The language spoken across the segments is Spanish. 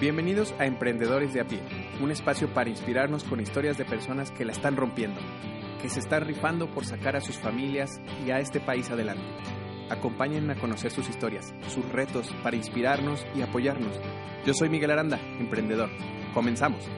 Bienvenidos a Emprendedores de a pie, un espacio para inspirarnos con historias de personas que la están rompiendo, que se están rifando por sacar a sus familias y a este país adelante. Acompáñenme a conocer sus historias, sus retos para inspirarnos y apoyarnos. Yo soy Miguel Aranda, emprendedor. Comenzamos.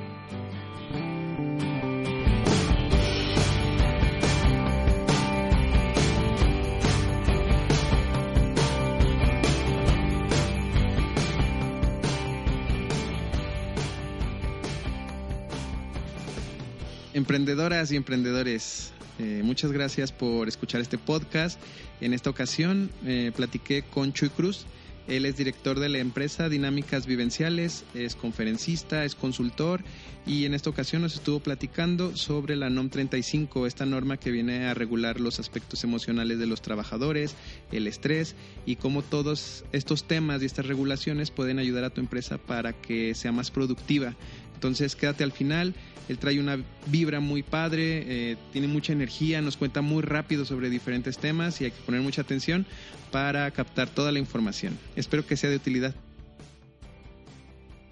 Emprendedoras y emprendedores, eh, muchas gracias por escuchar este podcast. En esta ocasión eh, platiqué con Chuy Cruz. Él es director de la empresa Dinámicas Vivenciales, es conferencista, es consultor y en esta ocasión nos estuvo platicando sobre la NOM 35, esta norma que viene a regular los aspectos emocionales de los trabajadores, el estrés y cómo todos estos temas y estas regulaciones pueden ayudar a tu empresa para que sea más productiva. Entonces quédate al final, él trae una vibra muy padre, eh, tiene mucha energía, nos cuenta muy rápido sobre diferentes temas y hay que poner mucha atención para captar toda la información. Espero que sea de utilidad.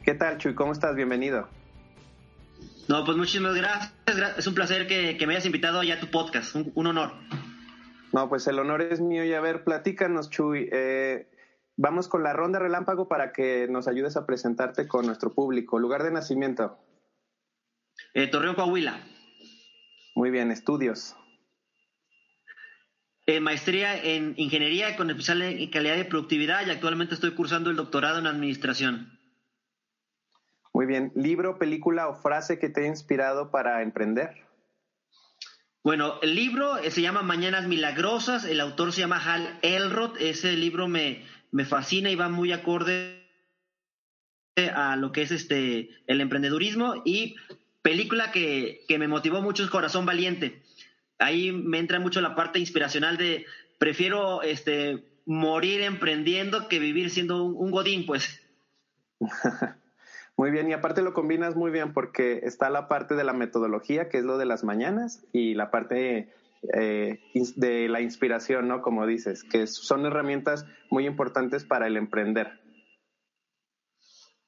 ¿Qué tal, Chuy? ¿Cómo estás? Bienvenido. No, pues muchísimas gracias. Es un placer que, me hayas invitado ya a tu podcast. Un, honor. No, pues el honor es mío. Y a ver, platícanos, Chuy. Eh, Vamos con la ronda relámpago para que nos ayudes a presentarte con nuestro público. Lugar de nacimiento. Eh, Torreón, Coahuila. Muy bien, estudios. Eh, maestría en ingeniería con especial en calidad de productividad y actualmente estoy cursando el doctorado en administración. Muy bien, libro, película o frase que te ha inspirado para emprender. Bueno, el libro eh, se llama Mañanas Milagrosas, el autor se llama Hal Elrod, ese libro me, me fascina y va muy acorde a lo que es este el emprendedurismo y película que, me motivó mucho es Corazón Valiente. Ahí me entra mucho la parte inspiracional de prefiero este morir emprendiendo que vivir siendo un, godín, pues. Muy bien, y aparte lo combinas muy bien porque está la parte de la metodología, que es lo de las mañanas, y la parte eh, de la inspiración, ¿no? Como dices, que son herramientas muy importantes para el emprender.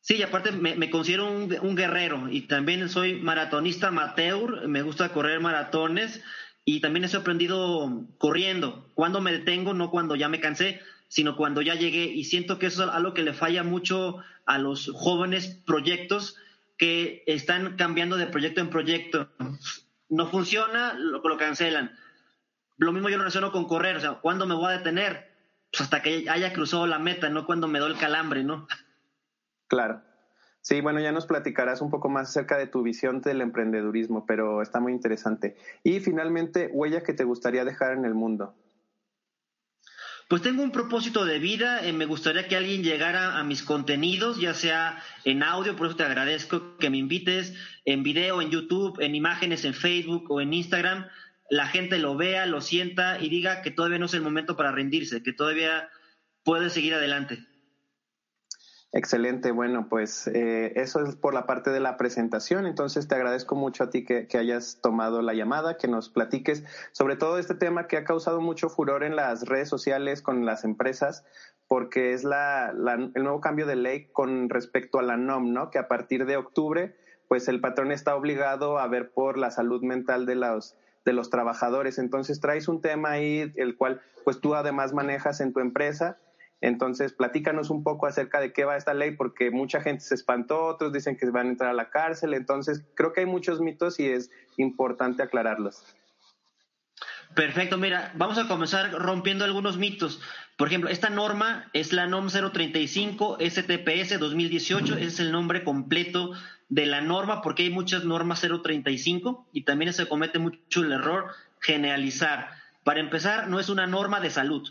Sí, y aparte me, considero un, guerrero y también soy maratonista amateur, me gusta correr maratones y también he aprendido corriendo, cuando me detengo, no cuando ya me cansé, sino cuando ya llegué y siento que eso es algo que le falla mucho a los jóvenes proyectos que están cambiando de proyecto en proyecto no funciona, lo, lo cancelan. Lo mismo yo lo relaciono con correr, o sea, ¿cuándo me voy a detener? Pues hasta que haya cruzado la meta, no cuando me doy el calambre, ¿no? Claro. Sí, bueno, ya nos platicarás un poco más acerca de tu visión del emprendedurismo, pero está muy interesante. Y finalmente, huella que te gustaría dejar en el mundo. Pues tengo un propósito de vida, eh, me gustaría que alguien llegara a mis contenidos, ya sea en audio, por eso te agradezco que me invites, en video, en YouTube, en imágenes, en Facebook o en Instagram, la gente lo vea, lo sienta y diga que todavía no es el momento para rendirse, que todavía puede seguir adelante. Excelente, bueno, pues eh, eso es por la parte de la presentación, entonces te agradezco mucho a ti que, hayas tomado la llamada, que nos platiques sobre todo este tema que ha causado mucho furor en las redes sociales con las empresas, porque es la, el nuevo cambio de ley con respecto a la NOM, ¿no? Que a partir de octubre, pues el patrón está obligado a ver por la salud mental de los de los trabajadores. Entonces traes un tema ahí, el cual pues tú además manejas en tu empresa entonces, platícanos un poco acerca de qué va esta ley, porque mucha gente se espantó, otros dicen que van a entrar a la cárcel. Entonces, creo que hay muchos mitos y es importante aclararlos. Perfecto, mira, vamos a comenzar rompiendo algunos mitos. Por ejemplo, esta norma es la NOM 035 STPS 2018, ese es el nombre completo de la norma, porque hay muchas normas 035 y también se comete mucho el error generalizar. Para empezar, no es una norma de salud,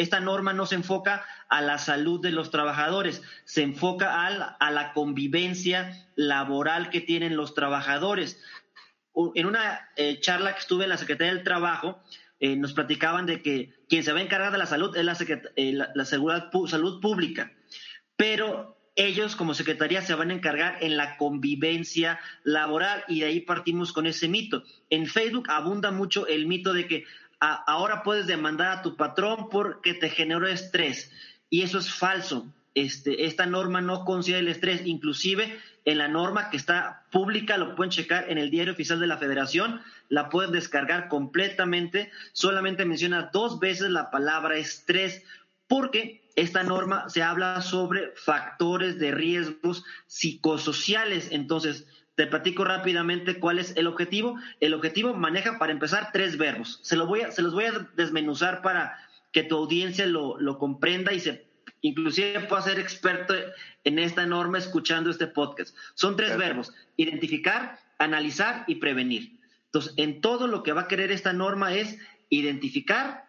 Esta norma no se enfoca a la salud de los trabajadores, se enfoca a la convivencia laboral que tienen los trabajadores. En una eh, charla que estuve en la Secretaría del Trabajo, eh, nos platicaban de que quien se va a encargar de la salud es la, eh, la, seguridad, salud pública, pero ellos como secretaría se van a encargar en la convivencia laboral y de ahí partimos con ese mito. En Facebook abunda mucho el mito de que ahora puedes demandar a tu patrón porque te generó estrés. Y eso es falso. Este, esta norma no considera el estrés, inclusive en la norma que está pública, lo pueden checar en el diario oficial de la federación, la pueden descargar completamente, solamente menciona dos veces la palabra estrés, porque esta norma se habla sobre factores de riesgos psicosociales, entonces te platico rápidamente cuál es el objetivo. El objetivo maneja, para empezar, tres verbos. Se, lo voy a, se los voy a desmenuzar para que tu audiencia lo, lo comprenda y se inclusive pueda ser experto en esta norma escuchando este podcast. Son tres verbos, identificar, analizar y prevenir. Entonces, en todo lo que va a querer esta norma es identificar,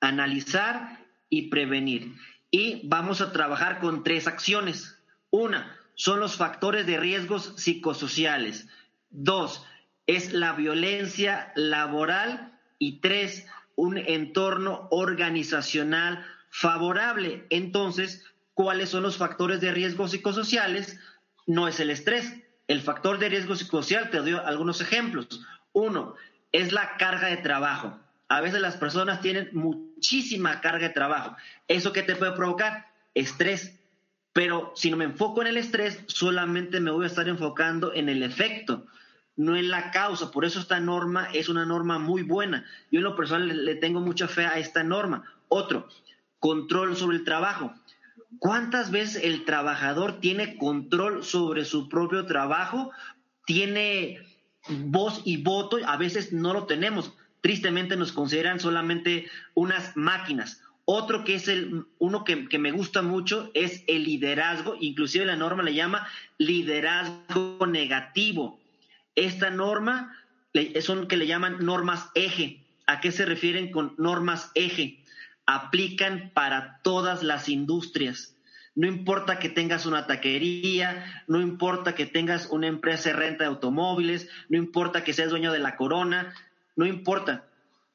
analizar y prevenir. Y vamos a trabajar con tres acciones. Una, son los factores de riesgos psicosociales. Dos, es la violencia laboral. Y tres, un entorno organizacional favorable. Entonces, ¿cuáles son los factores de riesgo psicosociales? No es el estrés. El factor de riesgo psicosocial, te doy algunos ejemplos. Uno, es la carga de trabajo. A veces las personas tienen muchísima carga de trabajo. ¿Eso qué te puede provocar? Estrés. Pero si no me enfoco en el estrés, solamente me voy a estar enfocando en el efecto, no en la causa. Por eso esta norma es una norma muy buena. Yo en lo personal le, tengo mucha fe a esta norma. Otro, control sobre el trabajo. ¿Cuántas veces el trabajador tiene control sobre su propio trabajo? Tiene voz y voto, a veces no lo tenemos. Tristemente nos consideran solamente unas máquinas. Otro que es el, uno que, me gusta mucho es el liderazgo, inclusive la norma le llama liderazgo negativo. Esta norma son que le llaman normas eje. ¿A qué se refieren con normas eje? Aplican para todas las industrias. No importa que tengas una taquería, no importa que tengas una empresa de renta de automóviles, no importa que seas dueño de la corona, no importa.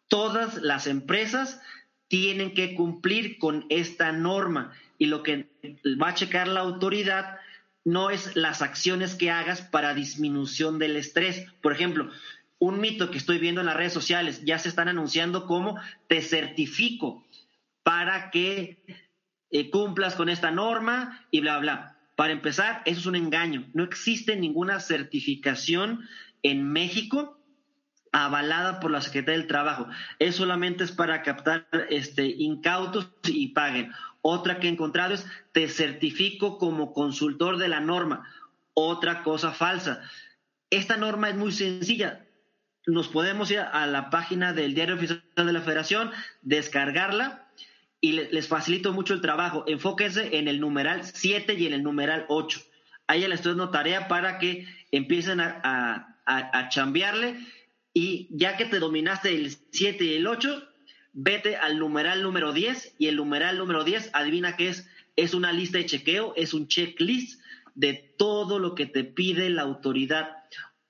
Todas las empresas tienen que cumplir con esta norma y lo que va a checar la autoridad no es las acciones que hagas para disminución del estrés. Por ejemplo, un mito que estoy viendo en las redes sociales, ya se están anunciando como te certifico para que eh, cumplas con esta norma y bla, bla. Para empezar, eso es un engaño. No existe ninguna certificación en México avalada por la Secretaría del Trabajo. Es solamente es para captar este, incautos y paguen. Otra que he encontrado es te certifico como consultor de la norma. Otra cosa falsa. Esta norma es muy sencilla. Nos podemos ir a la página del Diario Oficial de la Federación, descargarla y les facilito mucho el trabajo. Enfóquense en el numeral 7 y en el numeral 8. Ahí les estoy dando tarea para que empiecen a, a, a chambearle y ya que te dominaste el 7 y el 8, vete al numeral número 10 y el numeral número 10, adivina qué es, es una lista de chequeo, es un checklist de todo lo que te pide la autoridad.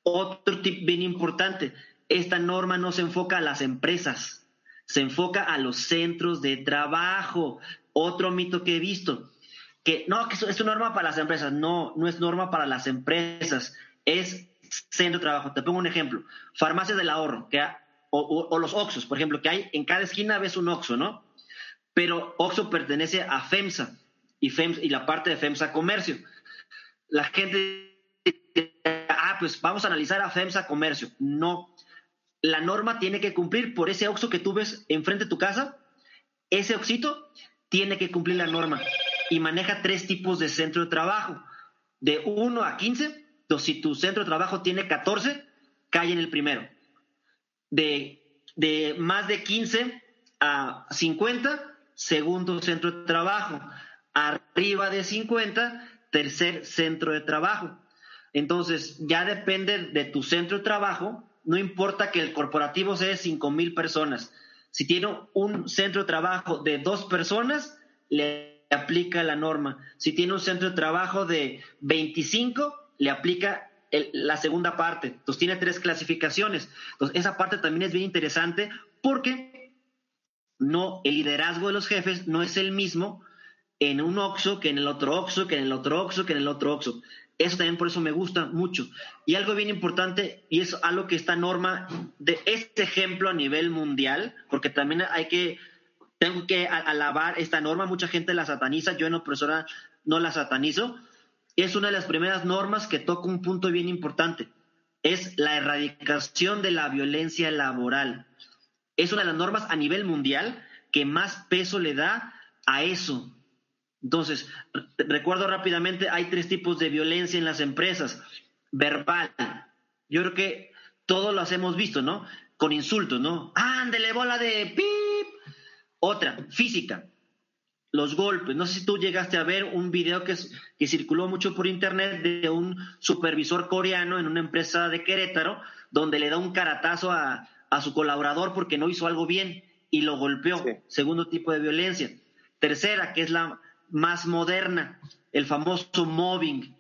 Otro tip bien importante, esta norma no se enfoca a las empresas, se enfoca a los centros de trabajo. Otro mito que he visto, que no, que es una norma para las empresas, no, no es norma para las empresas, es centro de trabajo. Te pongo un ejemplo. Farmacias del ahorro, que o, los Oxos, por ejemplo, que hay en cada esquina ves un Oxo, ¿no? Pero Oxo pertenece a FEMSA y, FEMSA, y la parte de FEMSA Comercio. La gente, ah, pues vamos a analizar a FEMSA Comercio. No. La norma tiene que cumplir por ese Oxo que tú ves enfrente de tu casa. Ese Oxito tiene que cumplir la norma y maneja tres tipos de centro de trabajo, de 1 a 15 si tu centro de trabajo tiene 14, cae en el primero. De, de más de 15 a 50, segundo centro de trabajo. Arriba de 50, tercer centro de trabajo. Entonces, ya depende de tu centro de trabajo, no importa que el corporativo sea de 5 mil personas. Si tiene un centro de trabajo de dos personas, le aplica la norma. Si tiene un centro de trabajo de 25, le aplica la segunda parte. Entonces tiene tres clasificaciones. Entonces esa parte también es bien interesante porque no, el liderazgo de los jefes no es el mismo en un OXO que en el otro OXO, que en el otro OXO, que en el otro OXO. Eso también por eso me gusta mucho. Y algo bien importante, y es algo que esta norma, de este ejemplo a nivel mundial, porque también hay que, tengo que alabar esta norma, mucha gente la sataniza, yo en opresora no la satanizo, es una de las primeras normas que toca un punto bien importante, es la erradicación de la violencia laboral. Es una de las normas a nivel mundial que más peso le da a eso, entonces, recuerdo rápidamente, hay tres tipos de violencia en las empresas. Verbal. Yo creo que todos las hemos visto, ¿no? Con insultos, ¿no? Ándele, bola de pip. Otra, física. Los golpes. No sé si tú llegaste a ver un video que, que circuló mucho por internet de un supervisor coreano en una empresa de Querétaro, donde le da un caratazo a, su colaborador porque no hizo algo bien y lo golpeó. Segundo tipo de violencia. Tercera, que es la, más moderna, el famoso mobbing,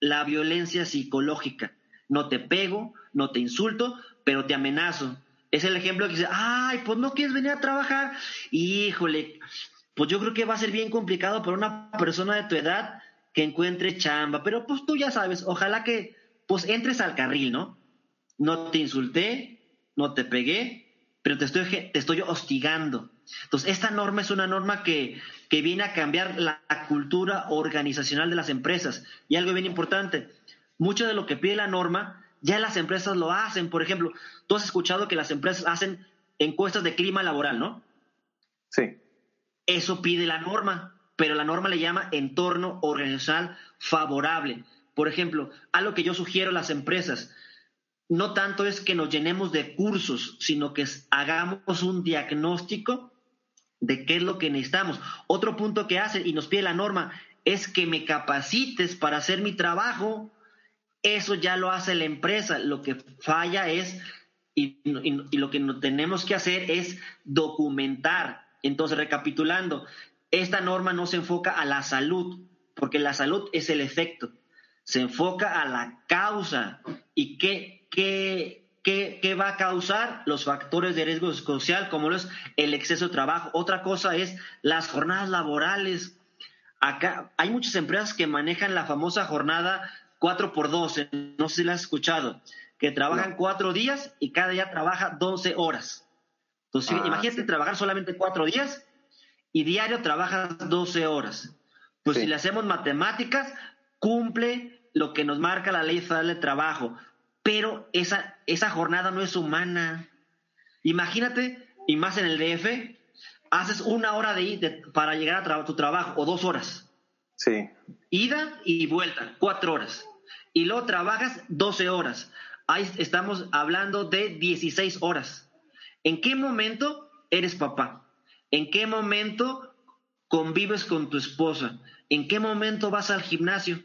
la violencia psicológica. No te pego, no te insulto, pero te amenazo. Es el ejemplo que dice, ay, pues no quieres venir a trabajar. Híjole, pues yo creo que va a ser bien complicado para una persona de tu edad que encuentre chamba, pero pues tú ya sabes, ojalá que pues entres al carril, ¿no? No te insulté, no te pegué, pero te estoy, te estoy hostigando. Entonces, esta norma es una norma que, que viene a cambiar la cultura organizacional de las empresas. Y algo bien importante, mucho de lo que pide la norma, ya las empresas lo hacen. Por ejemplo, tú has escuchado que las empresas hacen encuestas de clima laboral, ¿no? Sí. Eso pide la norma, pero la norma le llama entorno organizacional favorable. Por ejemplo, algo que yo sugiero a las empresas, no tanto es que nos llenemos de cursos, sino que hagamos un diagnóstico de qué es lo que necesitamos. Otro punto que hace y nos pide la norma es que me capacites para hacer mi trabajo. Eso ya lo hace la empresa. Lo que falla es, y, lo que tenemos que hacer es documentar. Entonces, recapitulando, esta norma no se enfoca a la salud, porque la salud es el efecto. Se enfoca a la causa y qué ¿Qué, va a causar los factores de riesgo social, como es el exceso de trabajo? Otra cosa es las jornadas laborales. Acá hay muchas empresas que manejan la famosa jornada 4 por 12, no sé si la has escuchado, que trabajan cuatro días y cada día trabaja 12 horas. Entonces, ah, imagínate trabajar solamente cuatro días y diario trabajas 12 horas. Pues si le hacemos matemáticas, cumple lo que nos marca la ley federal de trabajo pero esa, esa jornada no es humana. Imagínate, y más en el DF, haces una hora de, ir para llegar a tu trabajo, o dos horas. Sí. Ida y vuelta, cuatro horas. Y luego trabajas 12 horas. Ahí estamos hablando de 16 horas. ¿En qué momento eres papá? ¿En qué momento convives con tu esposa? ¿En qué momento vas al gimnasio?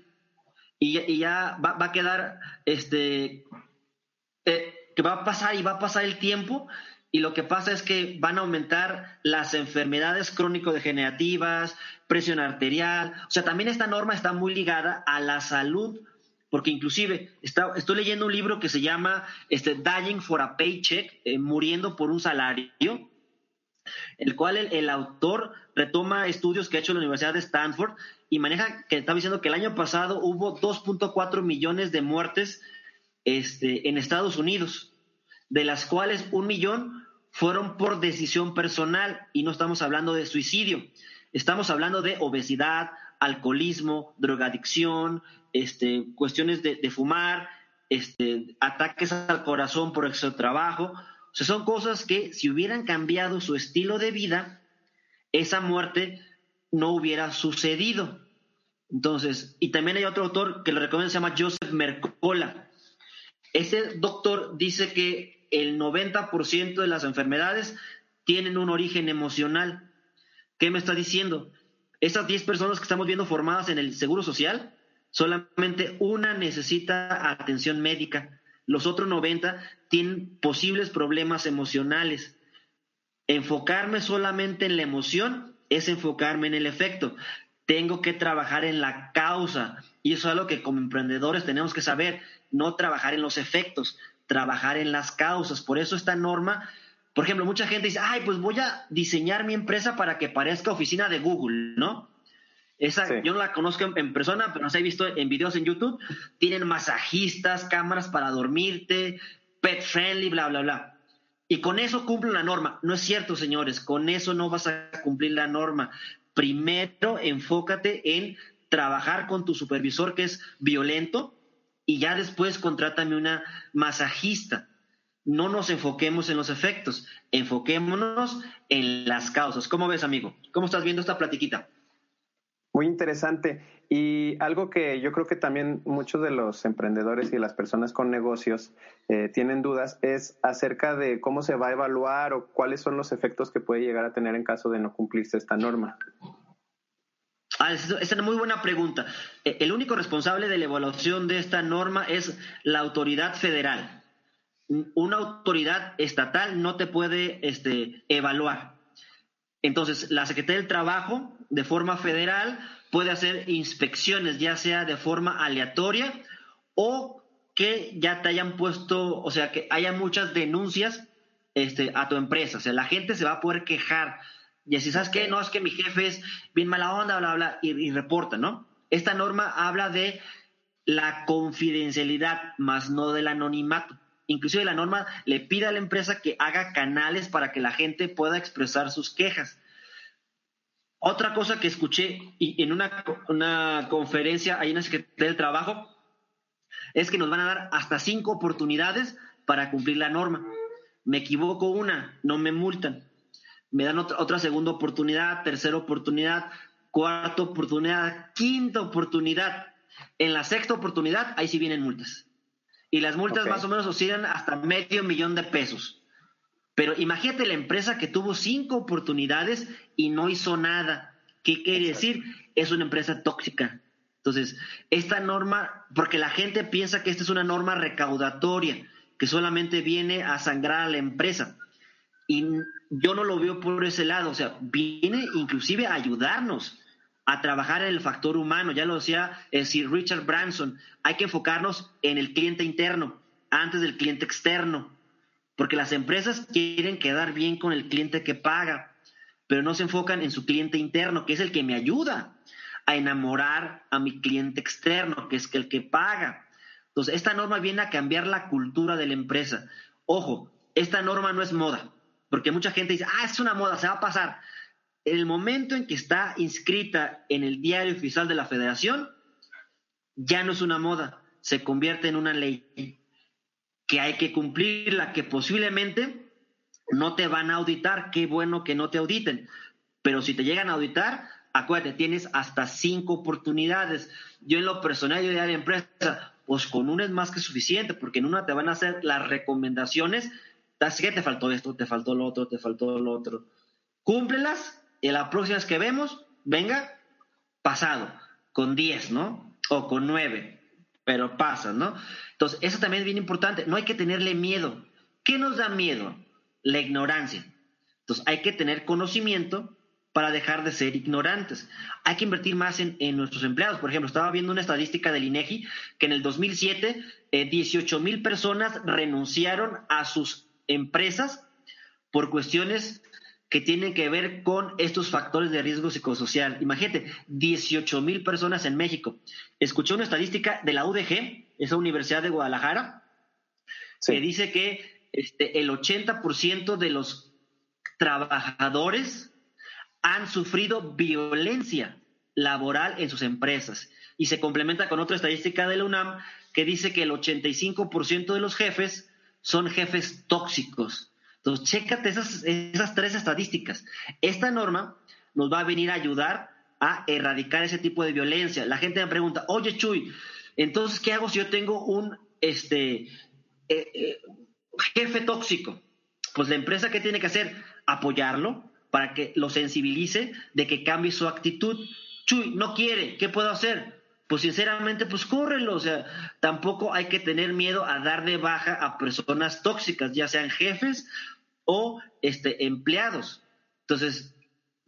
y, ya va, a quedar, este, eh, que va a pasar y va a pasar el tiempo y lo que pasa es que van a aumentar las enfermedades crónico-degenerativas, presión arterial, o sea, también esta norma está muy ligada a la salud, porque inclusive está, estoy leyendo un libro que se llama este, Dying for a Paycheck, eh, muriendo por un salario, el cual el, autor retoma estudios que ha hecho la Universidad de Stanford y maneja que estaba diciendo que el año pasado hubo 2.4 millones de muertes este, en Estados Unidos, de las cuales un millón fueron por decisión personal y no estamos hablando de suicidio, estamos hablando de obesidad, alcoholismo, drogadicción, este, cuestiones de, de fumar, este, ataques al corazón por exceso trabajo. O sea, son cosas que si hubieran cambiado su estilo de vida, esa muerte no hubiera sucedido. Entonces, y también hay otro autor que lo recomiendo, se llama Joseph Mercola. Ese doctor dice que el 90% de las enfermedades tienen un origen emocional. ¿Qué me está diciendo? Esas 10 personas que estamos viendo formadas en el Seguro Social, solamente una necesita atención médica. Los otros 90 tienen posibles problemas emocionales. Enfocarme solamente en la emoción es enfocarme en el efecto. Tengo que trabajar en la causa. Y eso es algo que como emprendedores tenemos que saber, no trabajar en los efectos, trabajar en las causas. Por eso esta norma, por ejemplo, mucha gente dice, ay, pues voy a diseñar mi empresa para que parezca oficina de Google, ¿no? Esa, Yo no la conozco en, persona, pero las he visto en videos en YouTube. Tienen masajistas, cámaras para dormirte, pet friendly, bla, bla, bla. Y con eso cumple la norma. No es cierto, señores, con eso no vas a cumplir la norma. Primero enfócate en trabajar con tu supervisor que es violento y ya después contrátame una masajista. No nos enfoquemos en los efectos, enfoquémonos en las causas. ¿Cómo ves, amigo? ¿Cómo estás viendo esta platiquita? Muy interesante. Y algo que yo creo que también muchos de los emprendedores y las personas con negocios eh, tienen dudas es acerca de cómo se va a evaluar o cuáles son los efectos que puede llegar a tener en caso de no cumplirse esta norma. Ah, esa es una muy buena pregunta. Eh, el único responsable de la evaluación de esta norma es la autoridad federal. Una autoridad estatal no te puede este, evaluar. Entonces, la Secretaría del Trabajo, de forma federal, puede hacer inspecciones, ya sea de forma aleatoria o que ya te hayan puesto, o sea, que haya muchas denuncias este, a tu empresa. O sea, la gente se va a poder quejar. Y así, ¿sabes qué? No, es que mi jefe es bien mala onda, bla, bla, y, y reporta, ¿no? Esta norma habla de la confidencialidad, más no del anonimato. Inclusive la norma le pide a la empresa que haga canales para que la gente pueda expresar sus quejas. Otra cosa que escuché en una, conferencia ahí en la Secretaría del Trabajo es que nos van a dar hasta cinco oportunidades para cumplir la norma. Me equivoco una, no me multan. Me dan otra, otra segunda oportunidad, tercera oportunidad, cuarta oportunidad, quinta oportunidad. En la sexta oportunidad, ahí sí vienen multas. Y las multas más o menos oscilan hasta medio millón de pesos. Pero imagínate la empresa que tuvo cinco oportunidades y no hizo nada. ¿Qué quiere decir? Es una empresa tóxica. Entonces, esta norma, porque la gente piensa que esta es una norma recaudatoria, que solamente viene a sangrar a la empresa. Y yo no lo veo por ese lado, o sea, viene inclusive a ayudarnos a trabajar en el factor humano. Ya lo decía el Sir Richard Branson, hay que enfocarnos en el cliente interno antes del cliente externo, porque las empresas quieren quedar bien con el cliente que paga, pero no se enfocan en su cliente interno, que es el que me ayuda a enamorar a mi cliente externo, que es el que paga. Entonces, esta norma viene a cambiar la cultura de la empresa. Ojo, esta norma no es moda, porque mucha gente dice, ah, es una moda, se va a pasar el momento en que está inscrita en el diario oficial de la federación, ya no es una moda, se convierte en una ley que hay que cumplirla, que posiblemente no te van a auditar, qué bueno que no te auditen, pero si te llegan a auditar, acuérdate, tienes hasta cinco oportunidades. Yo en lo personal, yo de la empresa, pues con una es más que suficiente, porque en una te van a hacer las recomendaciones, así que te faltó esto, te faltó lo otro, te faltó lo otro. Cúmplelas y la próxima vez que vemos, venga, pasado, con 10, ¿no? O con 9, pero pasa, ¿no? Entonces, eso también es bien importante, no hay que tenerle miedo. ¿Qué nos da miedo? La ignorancia. Entonces, hay que tener conocimiento para dejar de ser ignorantes. Hay que invertir más en, nuestros empleados. Por ejemplo, estaba viendo una estadística del INEGI que en el 2007 18 mil personas renunciaron a sus empresas por cuestiones que tienen que ver con estos factores de riesgo psicosocial. Imagínate, 18 mil personas en México. Escuché una estadística de la UDG, esa Universidad de Guadalajara, que dice que este, el 80% de los trabajadores han sufrido violencia laboral en sus empresas. Y se complementa con otra estadística de la UNAM que dice que el 85% de los jefes son jefes tóxicos. Entonces, chécate esas, esas tres estadísticas. Esta norma nos va a venir a ayudar a erradicar ese tipo de violencia. La gente me pregunta, oye Chuy, entonces, ¿qué hago si yo tengo un este, eh, eh, jefe tóxico? Pues la empresa, ¿qué tiene que hacer? Apoyarlo para que lo sensibilice de que cambie su actitud. Chuy, no quiere, ¿qué puedo hacer? Pues sinceramente, pues córrelo. O sea, tampoco hay que tener miedo a dar de baja a personas tóxicas, ya sean jefes o este, empleados. Entonces,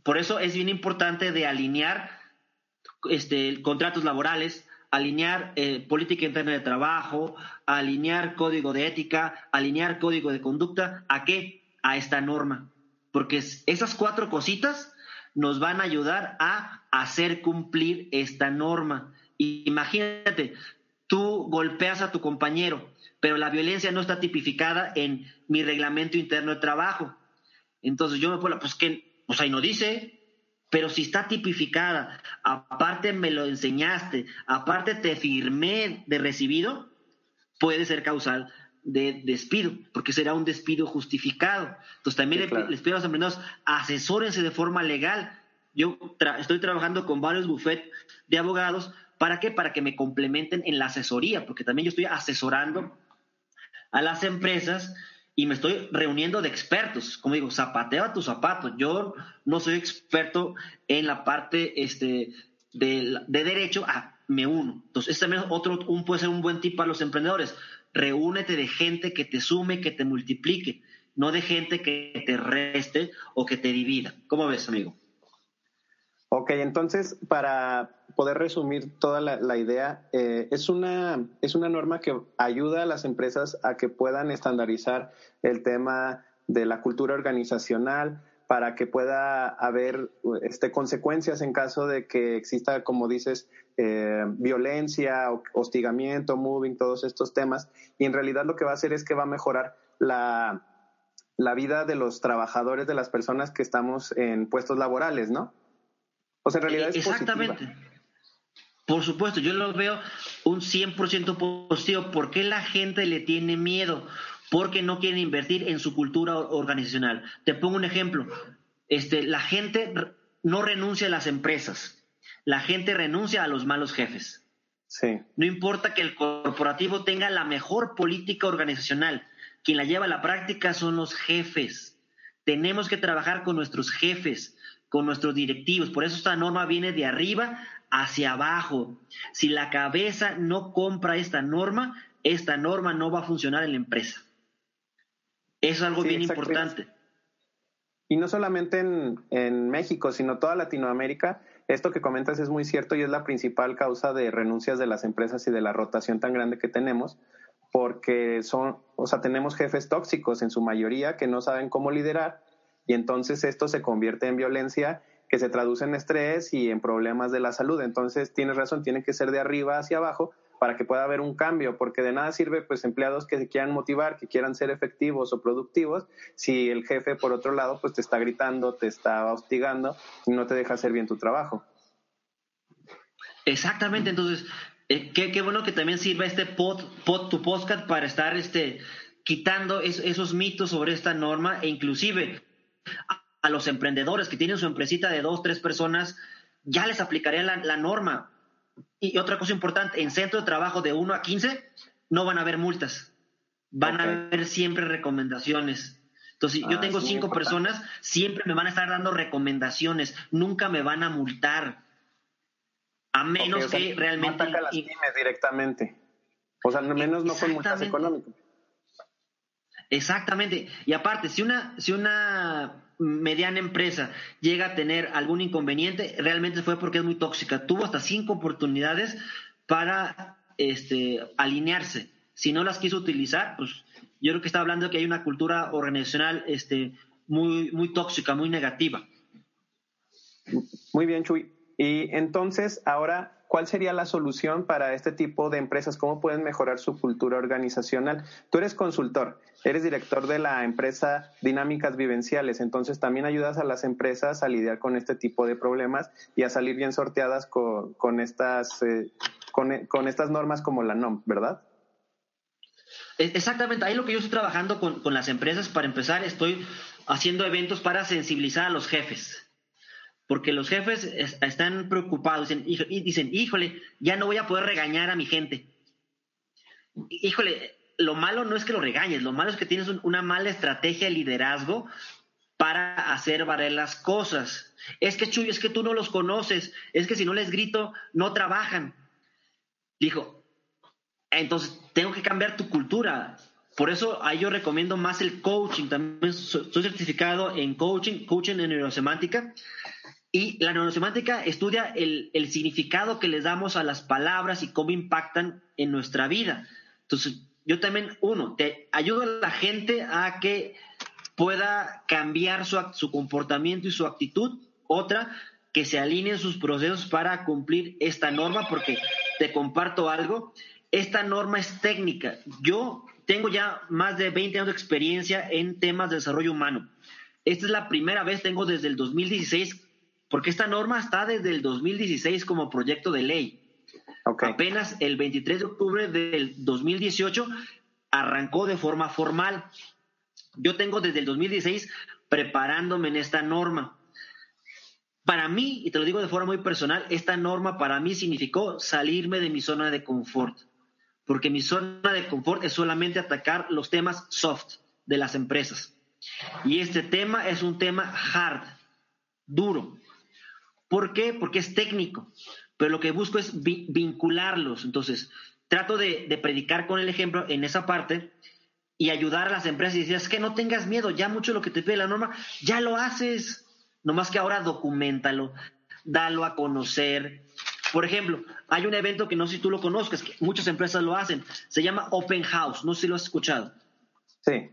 por eso es bien importante de alinear este, contratos laborales, alinear eh, política interna de trabajo, alinear código de ética, alinear código de conducta, ¿a qué? A esta norma. Porque esas cuatro cositas nos van a ayudar a hacer cumplir esta norma. Imagínate, tú golpeas a tu compañero, pero la violencia no está tipificada en mi reglamento interno de trabajo. Entonces yo me puedo, pues que, pues ahí no dice, pero si está tipificada, aparte me lo enseñaste, aparte te firmé de recibido, puede ser causal de despido, porque será un despido justificado. Entonces también les pido a los emprendedores, asesórense de forma legal. Yo estoy trabajando con varios bufetes de abogados, ¿para qué? Para que me complementen en la asesoría, porque también yo estoy asesorando a las empresas y me estoy reuniendo de expertos. Como digo, zapateo a tus zapatos. Yo no soy experto en la parte este, de, derecho, ah, me uno. Entonces, este también otro, un, puede ser un buen tip para los emprendedores. Reúnete de gente que te sume, que te multiplique, no de gente que te reste o que te divida. ¿Cómo ves, amigo? Ok, entonces, para poder resumir toda la, idea, eh, es, una, es una norma que ayuda a las empresas a que puedan estandarizar el tema de la cultura organizacional para que pueda haber este, consecuencias en caso de que exista, como dices, eh, violencia, hostigamiento, moving, todos estos temas. Y en realidad lo que va a hacer es que va a mejorar la, la vida de los trabajadores, de las personas que estamos en puestos laborales, ¿no? O sea, en realidad es Exactamente. Por supuesto, yo lo veo un 100% positivo. ¿Por qué la gente le tiene miedo? Porque no quieren invertir en su cultura organizacional. Te pongo un ejemplo. Este, la gente no renuncia a las empresas. La gente renuncia a los malos jefes. Sí. No importa que el corporativo tenga la mejor política organizacional. Quien la lleva a la práctica son los jefes. Tenemos que trabajar con nuestros jefes con nuestros directivos. Por eso esta norma viene de arriba hacia abajo. Si la cabeza no compra esta norma, esta norma no va a funcionar en la empresa. Eso es algo bien importante. Y no solamente en, en, México, sino toda Latinoamérica. Esto que comentas es muy cierto y es la principal causa de renuncias de las empresas y de la rotación tan grande que tenemos, porque son, o sea, tenemos jefes tóxicos en su mayoría que no saben cómo liderar y entonces esto se convierte en violencia que se traduce en estrés y en problemas de la salud. Entonces, tienes razón, tiene que ser de arriba hacia abajo para que pueda haber un cambio, porque de nada sirve pues empleados que se quieran motivar, que quieran ser efectivos o productivos, si el jefe por otro lado pues te está gritando, te está hostigando y no te deja hacer bien tu trabajo. Exactamente, entonces eh, qué, bueno que también sirva este pod, tu podcast para estar este quitando esos mitos sobre esta norma e inclusive a los emprendedores que tienen su empresita de dos, tres personas, ya les aplicaría la, norma. Y otra cosa importante, en centro de trabajo de 1 a 15 no van a haber multas, van a haber siempre recomendaciones. Entonces, si yo ah, tengo cinco personas, siempre me van a estar dando recomendaciones, nunca me van a multar. A menos que realmente... No las directamente. O sea, al menos no con multas económicas. Exactamente. Y aparte, si una, si una mediana empresa llega a tener algún inconveniente, realmente fue porque es muy tóxica. Tuvo hasta cinco oportunidades para este, alinearse. Si no las quiso utilizar, pues yo creo que está hablando de que hay una cultura organizacional este, muy, muy tóxica, muy negativa. Muy bien, Chuy. Y entonces, ahora ¿cuál sería la solución para este tipo de empresas? ¿Cómo pueden mejorar su cultura organizacional? Tú eres consultor, eres director de la empresa Dinámicas Vivenciales, entonces también ayudas a las empresas a lidiar con este tipo de problemas y a salir bien sorteadas con, estas, eh, con, estas normas como la NOM, ¿verdad? E, exactamente, ahí lo que yo estoy trabajando con, con las empresas, para empezar, estoy haciendo eventos para sensibilizar a los jefes porque los jefes están preocupados y dicen, híjole, ya no voy a poder regañar a mi gente. Híjole, lo malo no es que lo regañes, lo malo es que tienes una mala estrategia de liderazgo para hacer valer las cosas. Es que Chuy, es que tú no los conoces, es que si no les grito, no trabajan. Dijo, entonces tengo que cambiar tu cultura. Por eso ahí yo recomiendo más el coaching. También soy certificado en coaching, coaching en neurosemántica. Y la neurosemántica estudia el, el, significado que les damos a las palabras y cómo impactan en nuestra vida. Entonces, yo también, uno, te ayudo a la gente a que pueda cambiar su, su comportamiento y su actitud. Otra, que se alineen sus procesos para cumplir esta norma, porque te comparto algo, esta norma es técnica. Yo tengo ya más de 20 años de experiencia en temas de desarrollo humano. Esta es la primera vez, tengo desde el 2016, porque esta norma está desde el 2016 como proyecto de ley. Apenas el 23 de octubre del 2018 arrancó de forma formal. Yo tengo desde el 2016 preparándome en esta norma. Para mí, y te lo digo de forma muy personal, esta norma para mí significó salirme de mi zona de confort, porque mi zona de confort es solamente atacar los temas soft de las empresas. Y este tema es un tema hard, duro. ¿Por qué? Porque es técnico, pero lo que busco es vincularlos. Entonces, trato de, de, predicar con el ejemplo en esa parte y ayudar a las empresas y decir, es que no tengas miedo, ya mucho lo que te pide la norma, ya lo haces. Nomás que ahora documentalo, dalo a conocer. Por ejemplo, hay un evento que no sé si tú lo conozcas, que muchas empresas lo hacen, se llama Open House, no sé si lo has escuchado. Sí.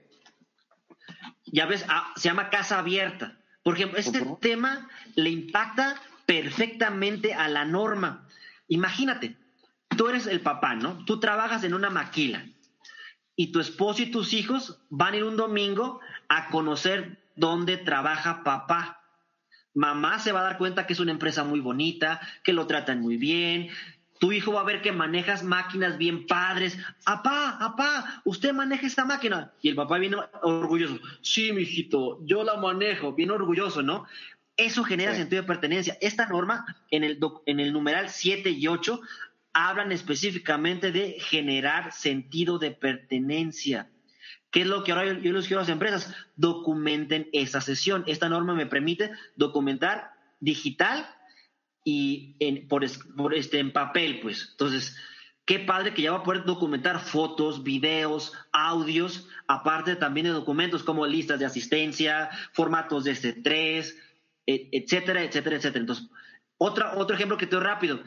Ya ves, ah, se llama Casa Abierta. Por ejemplo, este tema le impacta perfectamente a la norma. Imagínate, tú eres el papá, ¿no? Tú trabajas en una maquila y tu esposo y tus hijos van a ir un domingo a conocer dónde trabaja papá mamá se va a dar cuenta que es una empresa muy bonita, que lo tratan muy bien. Tu hijo va a ver que manejas máquinas bien padres. Apá, apá, usted maneja esta máquina. Y el papá viene orgulloso. Sí, mijito, yo la manejo, bien orgulloso, ¿no? Eso genera sentido de pertenencia. Esta norma, en el, en el numeral 7 y 8, hablan específicamente de generar sentido de pertenencia. ¿Qué es lo que ahora yo, les quiero a las empresas? Documenten esa sesión. Esta norma me permite documentar digital y en, por, este, en papel, pues. Entonces, qué padre que ya va a poder documentar fotos, videos, audios, aparte también de documentos como listas de asistencia, formatos de S3, e, etcétera, etcétera, etcétera. Entonces, otra, otro ejemplo que te doy rápido.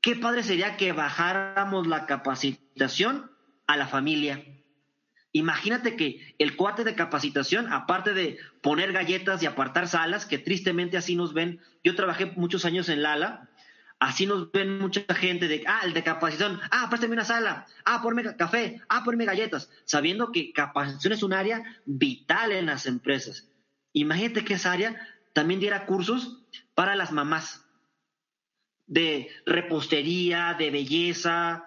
Qué padre sería que bajáramos la capacitación a la familia Imagínate que el cuate de capacitación, aparte de poner galletas y apartar salas, que tristemente así nos ven, yo trabajé muchos años en Lala, así nos ven mucha gente de, ah, el de capacitación, ah, préstame una sala, ah, ponme café, ah, ponme galletas, sabiendo que capacitación es un área vital en las empresas. Imagínate que esa área también diera cursos para las mamás de repostería, de belleza,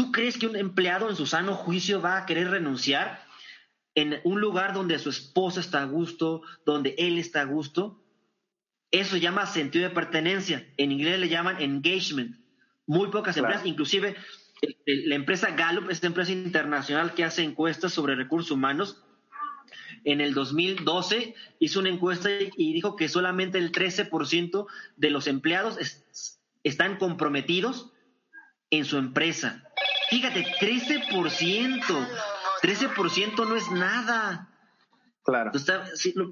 ¿Tú crees que un empleado en su sano juicio va a querer renunciar en un lugar donde su esposa está a gusto, donde él está a gusto? Eso se llama sentido de pertenencia. En inglés le llaman engagement. Muy pocas empresas, inclusive la empresa Gallup, esta empresa internacional que hace encuestas sobre recursos humanos, en el 2012 hizo una encuesta y dijo que solamente el 13% de los empleados están comprometidos en su empresa. Fíjate, 13%. 13% no es nada. Claro.